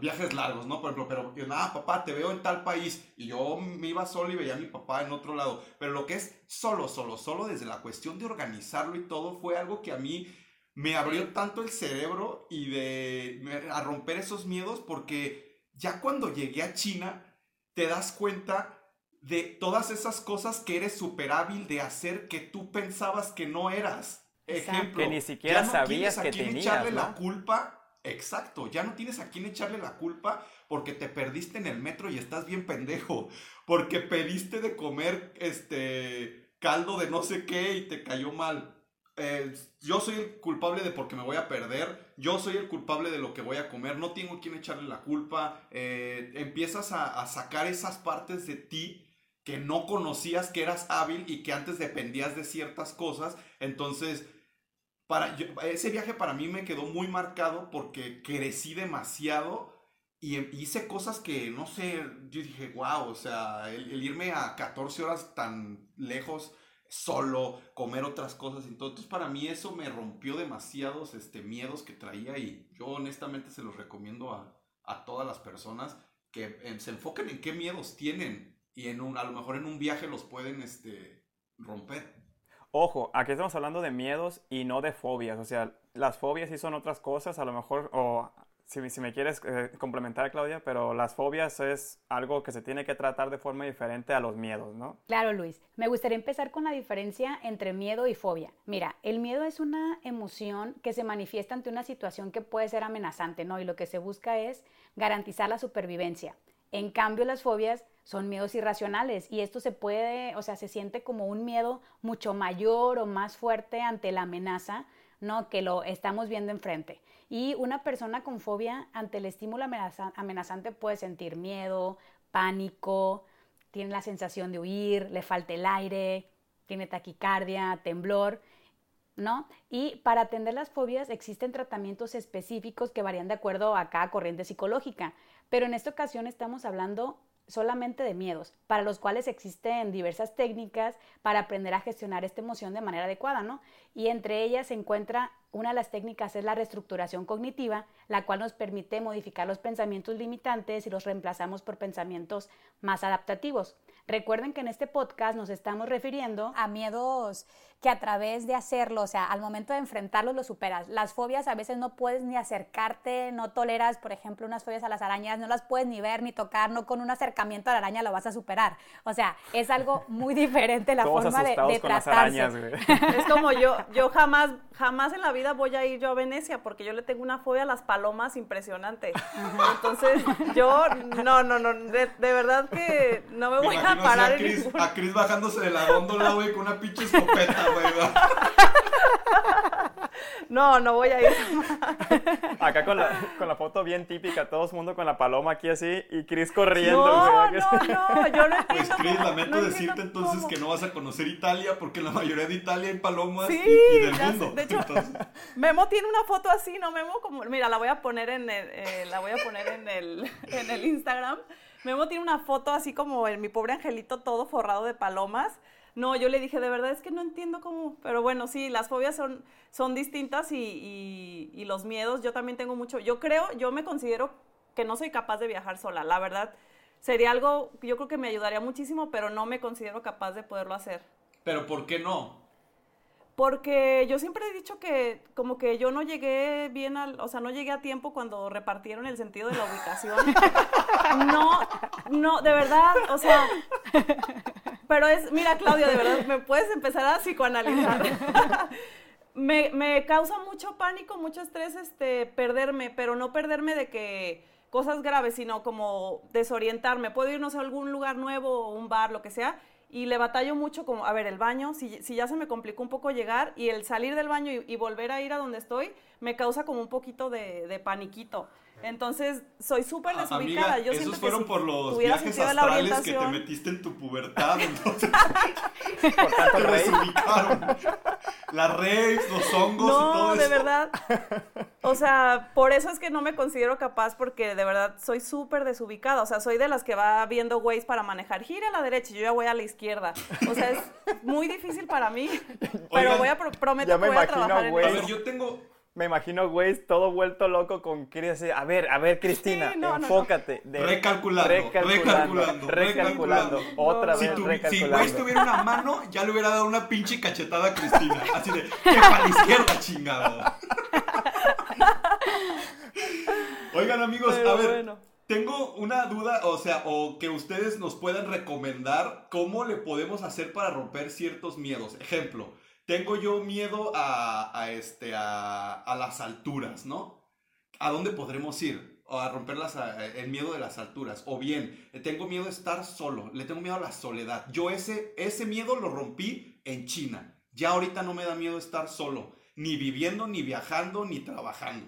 viajes largos, ¿no? Por ejemplo, pero yo, nada, papá, te veo en tal país y yo me iba solo y veía a mi papá en otro lado. Pero lo que es solo, solo, solo desde la cuestión de organizarlo y todo fue algo que a mí me abrió tanto el cerebro y de a romper esos miedos porque ya cuando llegué a China te das cuenta de todas esas cosas que eres súper hábil de hacer que tú pensabas que no eras. Ejemplo, que ni siquiera sabías que tenías, echarle la culpa Exacto, ya no tienes a quién echarle la culpa porque te perdiste en el metro y estás bien pendejo, porque pediste de comer este caldo de no sé qué y te cayó mal. Eh, yo soy el culpable de porque me voy a perder, yo soy el culpable de lo que voy a comer, no tengo a quién echarle la culpa. Eh, empiezas a, a sacar esas partes de ti que no conocías que eras hábil y que antes dependías de ciertas cosas. Entonces para, ese viaje para mí me quedó muy marcado porque crecí demasiado y em, hice cosas que, no sé, yo dije, wow, o sea, el, irme a 14 horas tan lejos solo, comer otras cosas. Entonces, para mí eso me rompió demasiados este, miedos que traía y yo honestamente se los recomiendo a, a todas las personas que em, se enfoquen en qué miedos tienen y en un, a lo mejor en un viaje los pueden este, romper. Ojo, aquí estamos hablando de miedos y no de fobias. O sea, las fobias sí son otras cosas, a lo mejor, o si, me quieres eh, complementar, Claudia, pero las fobias es algo que se tiene que tratar de forma diferente a los miedos, ¿no? Claro, Luis. Me gustaría empezar con la diferencia entre miedo y fobia. Mira, el miedo es una emoción que se manifiesta ante una situación que puede ser amenazante, ¿no? Y lo que se busca es garantizar la supervivencia. En cambio, las fobias son miedos irracionales y esto se puede, o sea, se siente como un miedo mucho mayor o más fuerte ante la amenaza, ¿no? Que lo estamos viendo enfrente. Y una persona con fobia ante el estímulo amenazante puede sentir miedo, pánico, tiene la sensación de huir, le falta el aire, tiene taquicardia, temblor. ¿No? Y para atender las fobias existen tratamientos específicos que varían de acuerdo a cada corriente psicológica, pero en esta ocasión estamos hablando solamente de miedos, para los cuales existen diversas técnicas para aprender a gestionar esta emoción de manera adecuada, ¿no? Y entre ellas se encuentra una de las técnicas es la reestructuración cognitiva, la cual nos permite modificar los pensamientos limitantes y los reemplazamos por pensamientos más adaptativos. Recuerden que en este podcast nos estamos refiriendo a miedos que a través de hacerlo, o sea, al momento de enfrentarlos, los superas. Las fobias a veces no puedes ni acercarte, no toleras, por ejemplo, unas fobias a las arañas, no las puedes ni ver ni tocar, no con un acercamiento a la araña lo vas a superar. O sea, es algo muy diferente la forma de, de tratarse. es como yo, yo jamás, jamás en la vida voy a ir yo a Venecia porque yo le tengo una fobia a las palomas impresionante. Entonces, yo, no, no, no, de, verdad que no me voy a parar. A Chris, a Chris bajándose de la góndola, güey, con una pinche escopeta, no, no voy a ir. Acá con la, con la foto bien típica, todo el mundo con la paloma aquí así y Chris corriendo. No, no, no, yo no Pues Chris, lamento decirte entonces que no vas a conocer Italia porque en la mayoría de Italia hay palomas y, del mundo. De hecho, Memo tiene una foto así, ¿no, Memo? Como, mira, la voy a poner en el, eh, la voy a poner en el, en el Instagram. Memo tiene una foto así como en mi pobre angelito todo forrado de palomas. No, yo le dije, de verdad es que no entiendo cómo, pero bueno, sí, las fobias son, son distintas y, y, los miedos, yo también tengo mucho, yo creo, yo me considero que no soy capaz de viajar sola, la verdad, sería algo, yo creo que me ayudaría muchísimo, pero no me considero capaz de poderlo hacer. Pero ¿por qué no? Porque yo siempre he dicho que como que yo no llegué bien al, o sea, no llegué a tiempo cuando repartieron el sentido de la ubicación. No, no, de verdad, o sea, pero es, mira Claudia, de verdad, me puedes empezar a psicoanalizar. me, me causa mucho pánico, mucho estrés, este, perderme, pero no perderme de que cosas graves, sino como desorientarme. Puedo irnos a algún lugar nuevo, un bar, lo que sea, y le batallo mucho como, a ver, el baño, si, si ya se me complicó un poco llegar y el salir del baño y, volver a ir a donde estoy, me causa como un poquito de, de paniquito. Entonces, soy súper desubicada. Yo esos fueron por los viajes astrales que te metiste en tu pubertad, entonces por te desubicaron. Las raves, los hongos no, y todo eso. No, de verdad. O sea, por eso es que no me considero capaz porque de verdad soy súper desubicada. O sea, soy de las que va viendo ways para manejar. Gira a la derecha y yo ya voy a la izquierda. O sea, es muy difícil para mí. pero voy a prometer que voy a trabajar en A ver, yo tengo me imagino, güey, todo vuelto loco con Chris. A ver, a ver, Cristina, enfócate. recalculando, recalculando, recalculando, Otra vez, recalculando. Si güey tuviera una mano, ya le hubiera dado una pinche cachetada a Cristina. Así de, que para la izquierda, chingado. Oigan, amigos, a ver. Tengo una duda, o sea, o que ustedes nos puedan recomendar cómo le podemos hacer para romper ciertos miedos. Ejemplo, tengo yo miedo a, este, a, las alturas, ¿no? ¿A dónde podremos ir? O a romper el miedo de las alturas. O bien, tengo miedo de estar solo, le tengo miedo a la soledad. Yo ese, ese miedo lo rompí en China. Ya ahorita no me da miedo estar solo, ni viviendo, ni viajando, ni trabajando.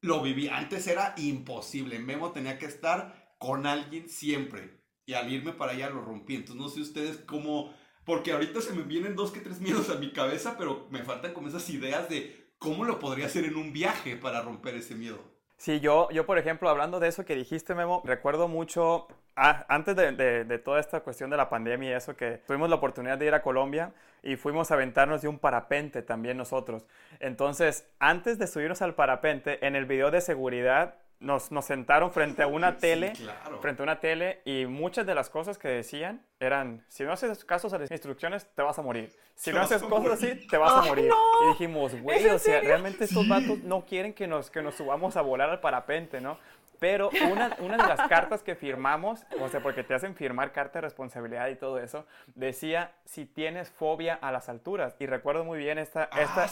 Lo viví, antes era imposible. Memo tenía que estar con alguien siempre. Y al irme para allá lo rompí. Entonces no sé ustedes cómo porque ahorita se me vienen dos que tres miedos a mi cabeza, pero me faltan como esas ideas de cómo lo podría hacer en un viaje para romper ese miedo. Sí, yo, yo por ejemplo, hablando de eso que dijiste, Memo, recuerdo mucho, ah, antes de, de, toda esta cuestión de la pandemia y eso, que tuvimos la oportunidad de ir a Colombia y fuimos a aventarnos de un parapente también nosotros. Entonces, antes de subirnos al parapente, en el video de seguridad nos, nos, sentaron frente a una tele, frente a una tele y muchas de las cosas que decían eran, si no haces caso a las instrucciones, te vas a morir. Si no haces cosas así, te vas a morir. Y dijimos, güey, o sea, realmente estos vatos no quieren que nos, que nos subamos a volar al parapente, ¿no? Pero una, una, de las cartas que firmamos, o sea, porque te hacen firmar carta de responsabilidad y todo eso, decía si tienes fobia a las alturas. Y recuerdo muy bien esta, ah, esta,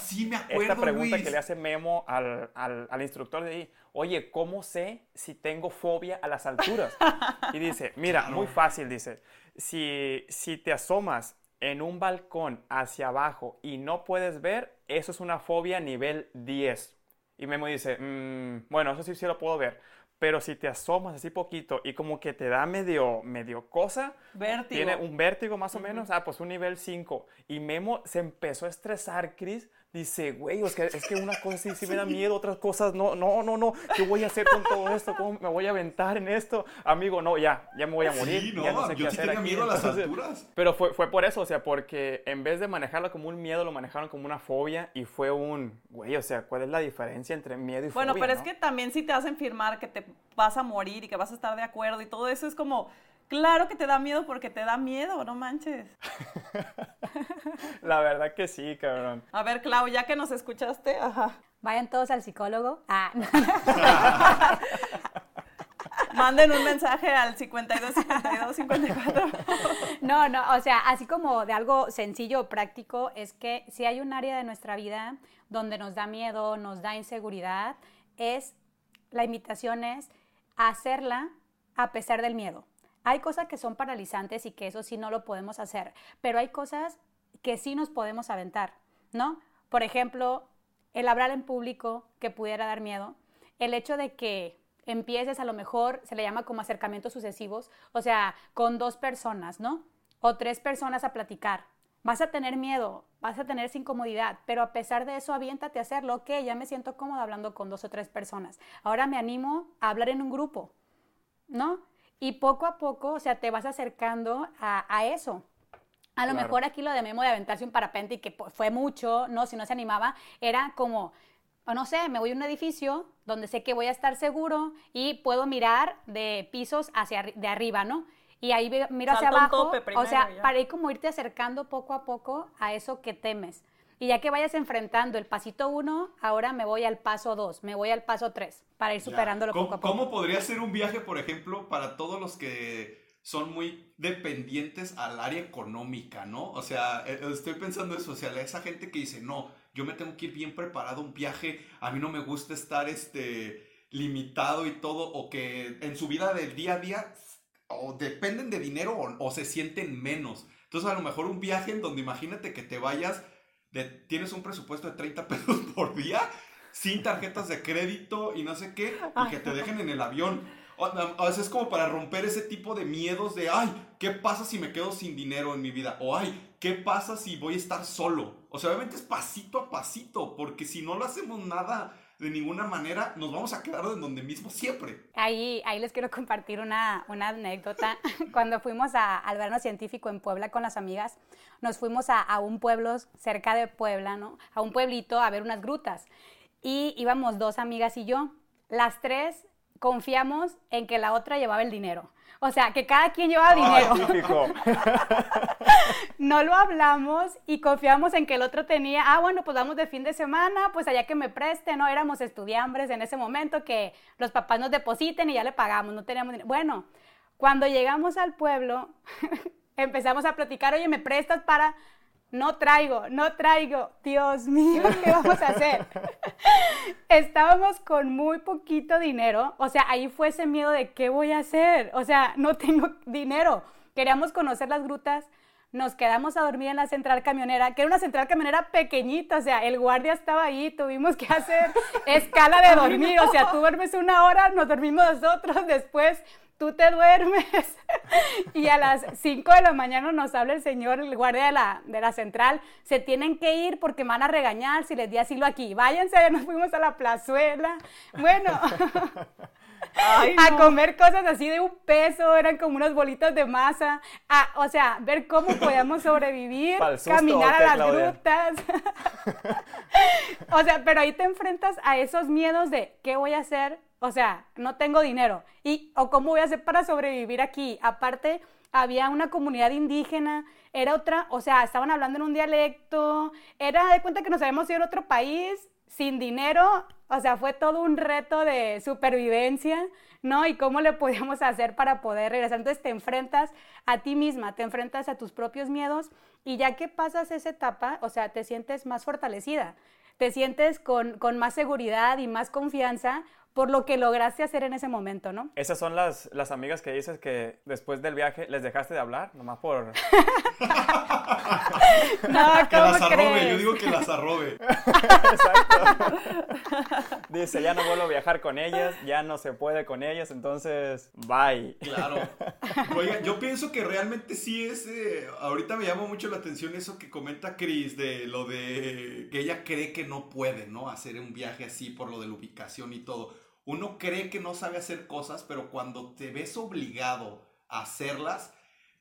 esta pregunta que le hace Memo al, al, al, instructor de ahí. Oye, ¿cómo sé si tengo fobia a las alturas? Y dice, mira, muy fácil, dice, si, si te asomas en un balcón hacia abajo y no puedes ver, eso es una fobia nivel 10. Y Memo dice, mm, bueno, eso sí, sí lo puedo ver pero si te asomas así poquito y como que te da medio, medio cosa, tiene un vértigo más o menos, ah, pues un nivel 5. Y Memo se empezó a estresar, Chris, dice, güey, es que, es que una cosa sí, sí me da miedo, otras cosas no, no, no, no, ¿qué voy a hacer con todo esto? ¿Cómo me voy a aventar en esto? Amigo, no, ya, ya me voy a morir. Sí, no, ya no sé yo qué sí tenía miedo a las alturas. Pero fue, fue por eso, o sea, porque en vez de manejarlo como un miedo, lo manejaron como una fobia y fue un, güey, o sea, ¿cuál es la diferencia entre miedo y fobia? Bueno, pero es que también si te hacen firmar que te vas a morir y que vas a estar de acuerdo y todo eso es como Claro que te da miedo porque te da miedo, no manches. La verdad que sí, cabrón. A ver, Clau, ya que nos escuchaste, ajá. Vayan todos al psicólogo. Ah. Manden un mensaje al 52 52 54. No, no, o sea, así como de algo sencillo o práctico, es que si hay un área de nuestra vida donde nos da miedo, nos da inseguridad, es la invitación es hacerla a pesar del miedo. Hay cosas que son paralizantes y que eso sí no lo podemos hacer, pero hay cosas que sí nos podemos aventar, ¿no? Por ejemplo, el hablar en público que pudiera dar miedo, el hecho de que empieces a lo mejor, se le llama como acercamientos sucesivos, o sea, con dos personas, ¿no? O tres personas a platicar. Vas a tener miedo, vas a tener incomodidad, pero a pesar de eso, aviéntate a hacerlo. Ok, ya me siento cómoda hablando con dos o tres personas. Ahora me animo a hablar en un grupo, ¿no? Y poco a poco, o sea, te vas acercando a, eso. A lo mejor aquí lo de Memo de aventarse un parapente y que fue mucho, ¿no? Si no se animaba, era como, no sé, me voy a un edificio donde sé que voy a estar seguro y puedo mirar de pisos hacia de arriba, ¿no? Y ahí miro hacia abajo, o sea, para ir como irte acercando poco a poco a eso que temes. Y ya que vayas enfrentando el pasito uno, ahora me voy al paso dos, me voy al paso tres, para ir superándolo poco a poco. ¿Cómo podría ser un viaje, por ejemplo, para todos los que son muy dependientes al área económica, ¿no? O sea, eh, estoy pensando eso, o sea, esa gente que dice, no, yo me tengo que ir bien preparado a un viaje, a mí no me gusta estar, este, limitado y todo, o que en su vida del día a día o dependen de dinero o, se sienten menos. Entonces a lo mejor un viaje en donde imagínate que te vayas, de, tienes un presupuesto de 30 pesos por día, sin tarjetas de crédito y no sé qué, y que te dejen en el avión. O, o sea, es como para romper ese tipo de miedos de, ay, ¿qué pasa si me quedo sin dinero en mi vida? O, ay, ¿qué pasa si voy a estar solo? O sea, obviamente es pasito a pasito, porque si no lo hacemos nada de ninguna manera, nos vamos a quedar en donde mismo siempre. Ahí, ahí les quiero compartir una, una anécdota. Cuando fuimos a, al verano científico en Puebla con las amigas, nos fuimos a, a un pueblo cerca de Puebla, ¿no? A un pueblito a ver unas grutas. Y íbamos dos amigas y yo. Las tres confiamos en que la otra llevaba el dinero. O sea, que cada quien llevaba dinero. no lo hablamos y confiamos en que el otro tenía, ah, bueno, pues vamos de fin de semana, pues allá que me preste, ¿no? Éramos estudiambres en ese momento que los papás nos depositen y ya le pagamos, no teníamos dinero. Bueno, cuando llegamos al pueblo, empezamos a platicar, oye, ¿me prestas para...? No traigo, no traigo, Dios mío, ¿qué vamos a hacer? Estábamos con muy poquito dinero, o sea, ahí fue ese miedo de qué voy a hacer, o sea, no tengo dinero. Queríamos conocer las grutas, nos quedamos a dormir en la central camionera, que era una central camionera pequeñita, o sea, el guardia estaba ahí, tuvimos que hacer escala de dormir, o sea, tú duermes una hora, nos dormimos nosotros, después tú te duermes. Y a las 5 de la mañana nos habla el señor, el guardia de la, de la central, se tienen que ir porque van a regañar si les di asilo aquí, váyanse, nos fuimos a la plazuela, bueno, a comer cosas así de un peso, eran como unas bolitas de masa, o sea, ver cómo podíamos sobrevivir, caminar a las grutas, o sea, pero ahí te enfrentas a esos miedos de, ¿qué voy a hacer? O sea, no tengo dinero. ¿Y o cómo voy a hacer para sobrevivir aquí? Aparte, había una comunidad indígena, era otra, o sea, estaban hablando en un dialecto, era de cuenta que nos habíamos ido a otro país sin dinero, o sea, fue todo un reto de supervivencia, ¿no? Y cómo le podíamos hacer para poder regresar. Entonces te enfrentas a ti misma, te enfrentas a tus propios miedos y ya que pasas esa etapa, o sea, te sientes más fortalecida, te sientes con, con más seguridad y más confianza por lo que lograste hacer en ese momento, ¿no? Esas son las, las amigas que dices que después del viaje les dejaste de hablar, nomás por... no, ¿cómo que las arrobe, yo digo que las arrobe. Exacto. Dice, ya no vuelvo a viajar con ellas, ya no se puede con ellas, entonces, bye. Claro. Oiga, yo pienso que realmente sí es, eh, ahorita me llama mucho la atención eso que comenta Chris, de lo de que ella cree que no puede, ¿no? Hacer un viaje así por lo de la ubicación y todo uno cree que no sabe hacer cosas, pero cuando te ves obligado a hacerlas,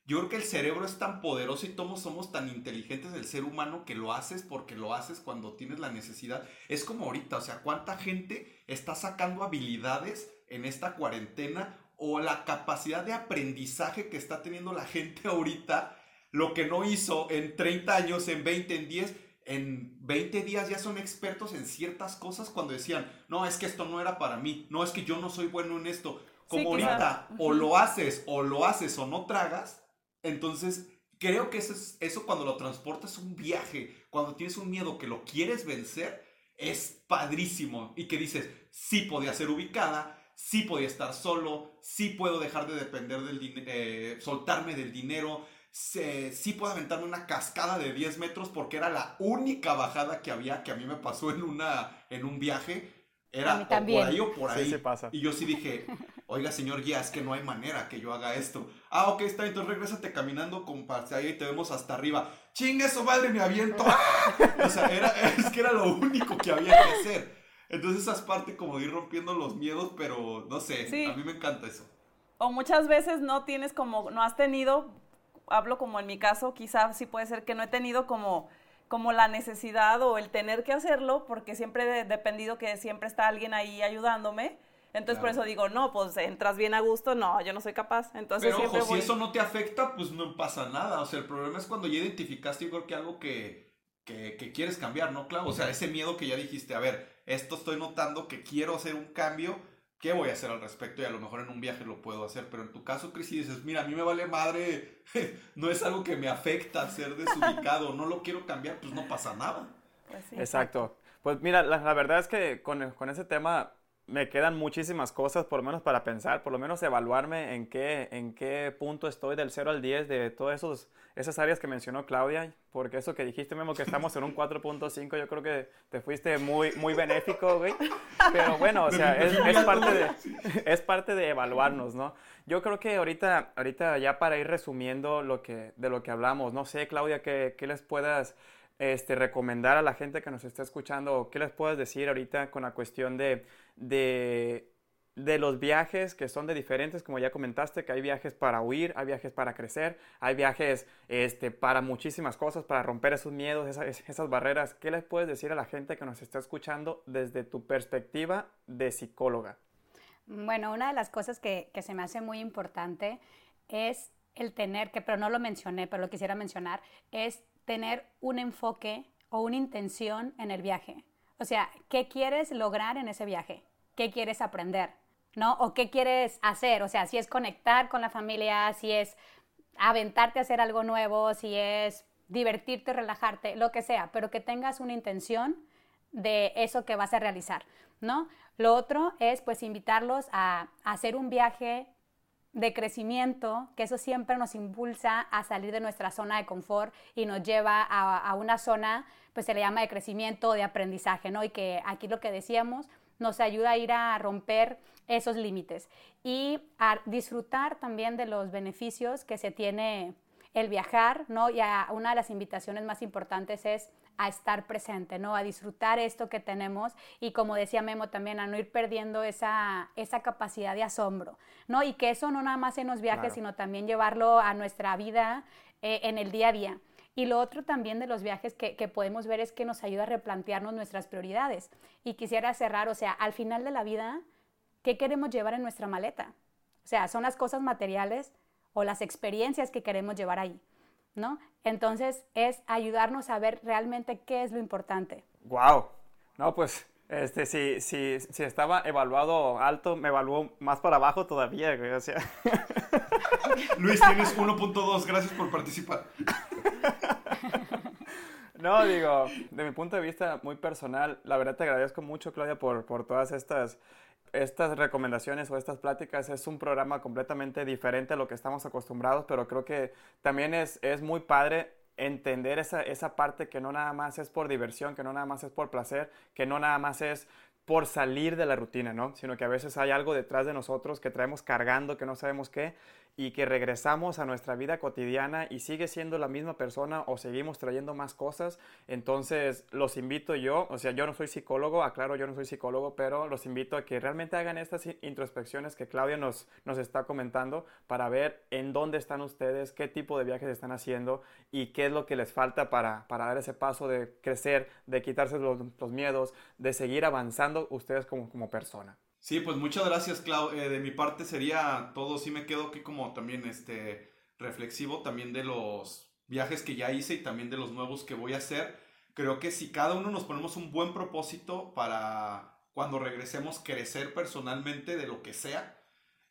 yo creo que el cerebro es tan poderoso y todos somos tan inteligentes del ser humano que lo haces porque lo haces cuando tienes la necesidad. Es como ahorita, o sea, ¿cuánta gente está sacando habilidades en esta cuarentena o la capacidad de aprendizaje que está teniendo la gente ahorita? Lo que no hizo en 30 años, en 20, en 10, en 20 días ya son expertos en ciertas cosas cuando decían, no, es que esto no era para mí, no, es que yo no soy bueno en esto. Como ahorita, o lo haces, o lo haces, o no tragas, entonces creo que eso, es, eso cuando lo transportas un viaje, cuando tienes un miedo que lo quieres vencer, es padrísimo. Y que dices, sí podía ser ubicada, sí podía estar solo, sí puedo dejar de depender del dinero, eh, soltarme del dinero, sí puedo aventarme una cascada de 10 metros porque era la única bajada que había que a mí me pasó en, una, en un viaje. Era por ahí o por ahí. pasa. Y yo sí dije, oiga, señor guía, es que no hay manera que yo haga esto. Ah, ok, está, entonces regrésate caminando con ahí y te vemos hasta arriba. ¡Chingue eso, madre, me aviento! o sea, era, es que era lo único que había que hacer. Entonces esa es parte como de ir rompiendo los miedos, pero no sé, a mí me encanta eso. O muchas veces no tienes como, no has tenido hablo como en mi caso, quizás sí puede ser que no he tenido como, como la necesidad o el tener que hacerlo, porque siempre he dependido que siempre está alguien ahí ayudándome. Entonces por eso digo, no, pues entras bien a gusto, no, yo no soy capaz. Entonces Pero ojo, si eso no te afecta, pues no pasa nada. O sea, el problema es cuando ya identificaste, yo creo que algo que, que, que quieres cambiar, ¿no, Claro, O sea, ese miedo que ya dijiste, a ver, esto estoy notando que quiero hacer un cambio ¿qué voy a hacer al respecto? Y a lo mejor en un viaje lo puedo hacer, pero en tu caso, Cris, dices, mira, a mí me vale madre, no es algo que me afecta ser desubicado, no lo quiero cambiar, pues no pasa nada. Pues Exacto. Pues mira, la, verdad es que con, con, ese tema me quedan muchísimas cosas, por lo menos para pensar, por lo menos evaluarme en qué, en qué punto estoy del 0 al 10 de todas esas áreas que mencionó Claudia, porque eso que dijiste, Memo, que estamos en un 4.5, yo creo que te fuiste muy, muy benéfico, güey. Pero bueno, o sea, es, es, parte de, es parte de evaluarnos, ¿no? Yo creo que ahorita, ahorita ya para ir resumiendo lo que, de lo que hablamos, no sé, Claudia, qué, qué les puedas este, recomendar a la gente que nos está escuchando? ¿Qué les puedes decir ahorita con la cuestión de, de, de, los viajes que son de diferentes, como ya comentaste, que hay viajes para huir, hay viajes para crecer, hay viajes este, para muchísimas cosas, para romper esos miedos, esas, barreras? ¿Qué les puedes decir a la gente que nos está escuchando desde tu perspectiva de psicóloga? Bueno, una de las cosas que, que se me hace muy importante es el tener, que pero no lo mencioné, pero lo quisiera mencionar, es tener un enfoque o una intención en el viaje. O sea, ¿qué quieres lograr en ese viaje? ¿Qué quieres aprender? ¿No? ¿O qué quieres hacer? O sea, si es conectar con la familia, si es aventarte a hacer algo nuevo, si es divertirte, relajarte, lo que sea, pero que tengas una intención de eso que vas a realizar, ¿no? Lo otro es pues invitarlos a, a hacer un viaje de crecimiento, que eso siempre nos impulsa a salir de nuestra zona de confort y nos lleva a, una zona, pues se le llama de crecimiento de aprendizaje, ¿no? Y que aquí lo que decíamos nos ayuda a ir a romper esos límites y a disfrutar también de los beneficios que se tiene el viajar, ¿no? Y una de las invitaciones más importantes es a estar presente, ¿no? A disfrutar esto que tenemos y como decía Memo también, a no ir perdiendo esa, esa capacidad de asombro, ¿no? Y que eso no nada más en los viajes, sino también llevarlo a nuestra vida eh, en el día a día. Y lo otro también de los viajes que, que, podemos ver es que nos ayuda a replantearnos nuestras prioridades. Y quisiera cerrar, o sea, al final de la vida, ¿qué queremos llevar en nuestra maleta? O sea, son las cosas materiales o las experiencias que queremos llevar ahí. ¿No? Entonces es ayudarnos a ver realmente qué es lo importante. Wow. No, pues este, si, si, si estaba evaluado alto, me evaluó más para abajo todavía, O sea. Luis, tienes 1.2, gracias por participar. No, digo, de mi punto de vista muy personal, la verdad te agradezco mucho, Claudia, por, por todas estas estas recomendaciones o estas pláticas es un programa completamente diferente a lo que estamos acostumbrados, pero creo que también es, es muy padre entender esa, esa parte que no nada más es por diversión, que no nada más es por placer, que no nada más es por salir de la rutina, ¿no? Sino que a veces hay algo detrás de nosotros que traemos cargando, que no sabemos qué, y que regresamos a nuestra vida cotidiana y sigue siendo la misma persona o seguimos trayendo más cosas. Entonces los invito yo, o sea, yo no soy psicólogo, aclaro, yo no soy psicólogo, pero los invito a que realmente hagan estas introspecciones que Claudia nos, nos está comentando para ver en dónde están ustedes, qué tipo de viajes están haciendo y qué es lo que les falta para, para dar ese paso de crecer, de quitarse los, los miedos, de seguir avanzando ustedes como, como persona. Sí, pues muchas gracias, Clau. Eh, de mi parte sería todo. Sí me quedo aquí como también este reflexivo también de los viajes que ya hice y también de los nuevos que voy a hacer. Creo que si cada uno nos ponemos un buen propósito para cuando regresemos crecer personalmente de lo que sea.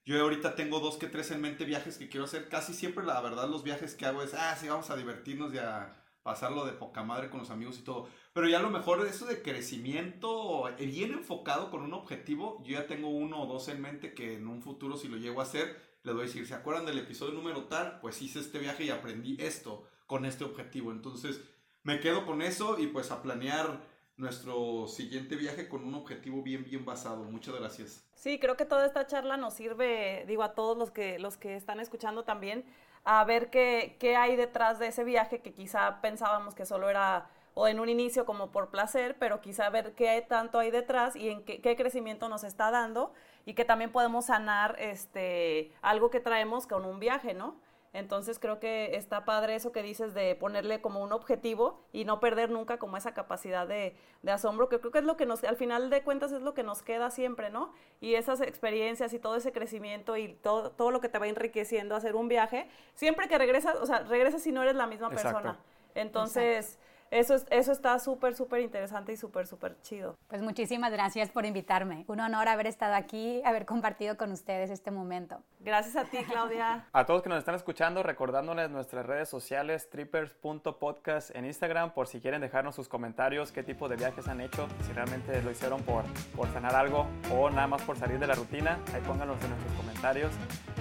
Yo ahorita tengo dos que tres en mente viajes que quiero hacer. Casi siempre, la verdad, los viajes que hago es, ah, sí, vamos a divertirnos y a pasarlo de poca madre con los amigos y todo. Pero ya a lo mejor eso de crecimiento bien enfocado con un objetivo, yo ya tengo uno o dos en mente que en un futuro si lo llego a hacer, les voy a decir, ¿se acuerdan del episodio número tal? Pues hice este viaje y aprendí esto con este objetivo. Entonces me quedo con eso y pues a planear nuestro siguiente viaje con un objetivo bien, bien basado. Muchas gracias. Sí, creo que toda esta charla nos sirve, digo, a todos los que, los que están escuchando también, a ver qué, qué hay detrás de ese viaje que quizá pensábamos que solo era o en un inicio como por placer, pero quizá ver qué tanto hay detrás y en qué, crecimiento nos está dando y que también podemos sanar este, algo que traemos con un viaje, ¿no? Entonces creo que está padre eso que dices de ponerle como un objetivo y no perder nunca como esa capacidad de, de, asombro, que creo que es lo que nos, al final de cuentas es lo que nos queda siempre, ¿no? Y esas experiencias y todo ese crecimiento y todo, todo lo que te va enriqueciendo hacer un viaje, siempre que regresas, o sea, regresas si no eres la misma persona. Entonces... eso, eso está súper, súper interesante y súper, súper chido. Pues muchísimas gracias por invitarme. Un honor haber estado aquí, haber compartido con ustedes este momento. Gracias a ti, Claudia. A todos que nos están escuchando, recordándoles nuestras redes sociales, trippers.podcast en Instagram, por si quieren dejarnos sus comentarios, qué tipo de viajes han hecho, si realmente lo hicieron por, por sanar algo o nada más por salir de la rutina, ahí pónganos en nuestros comentarios.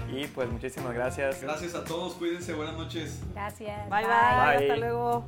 Y pues muchísimas gracias. Gracias a todos, cuídense, buenas noches. Gracias. bye. bye. Bye. Hasta luego.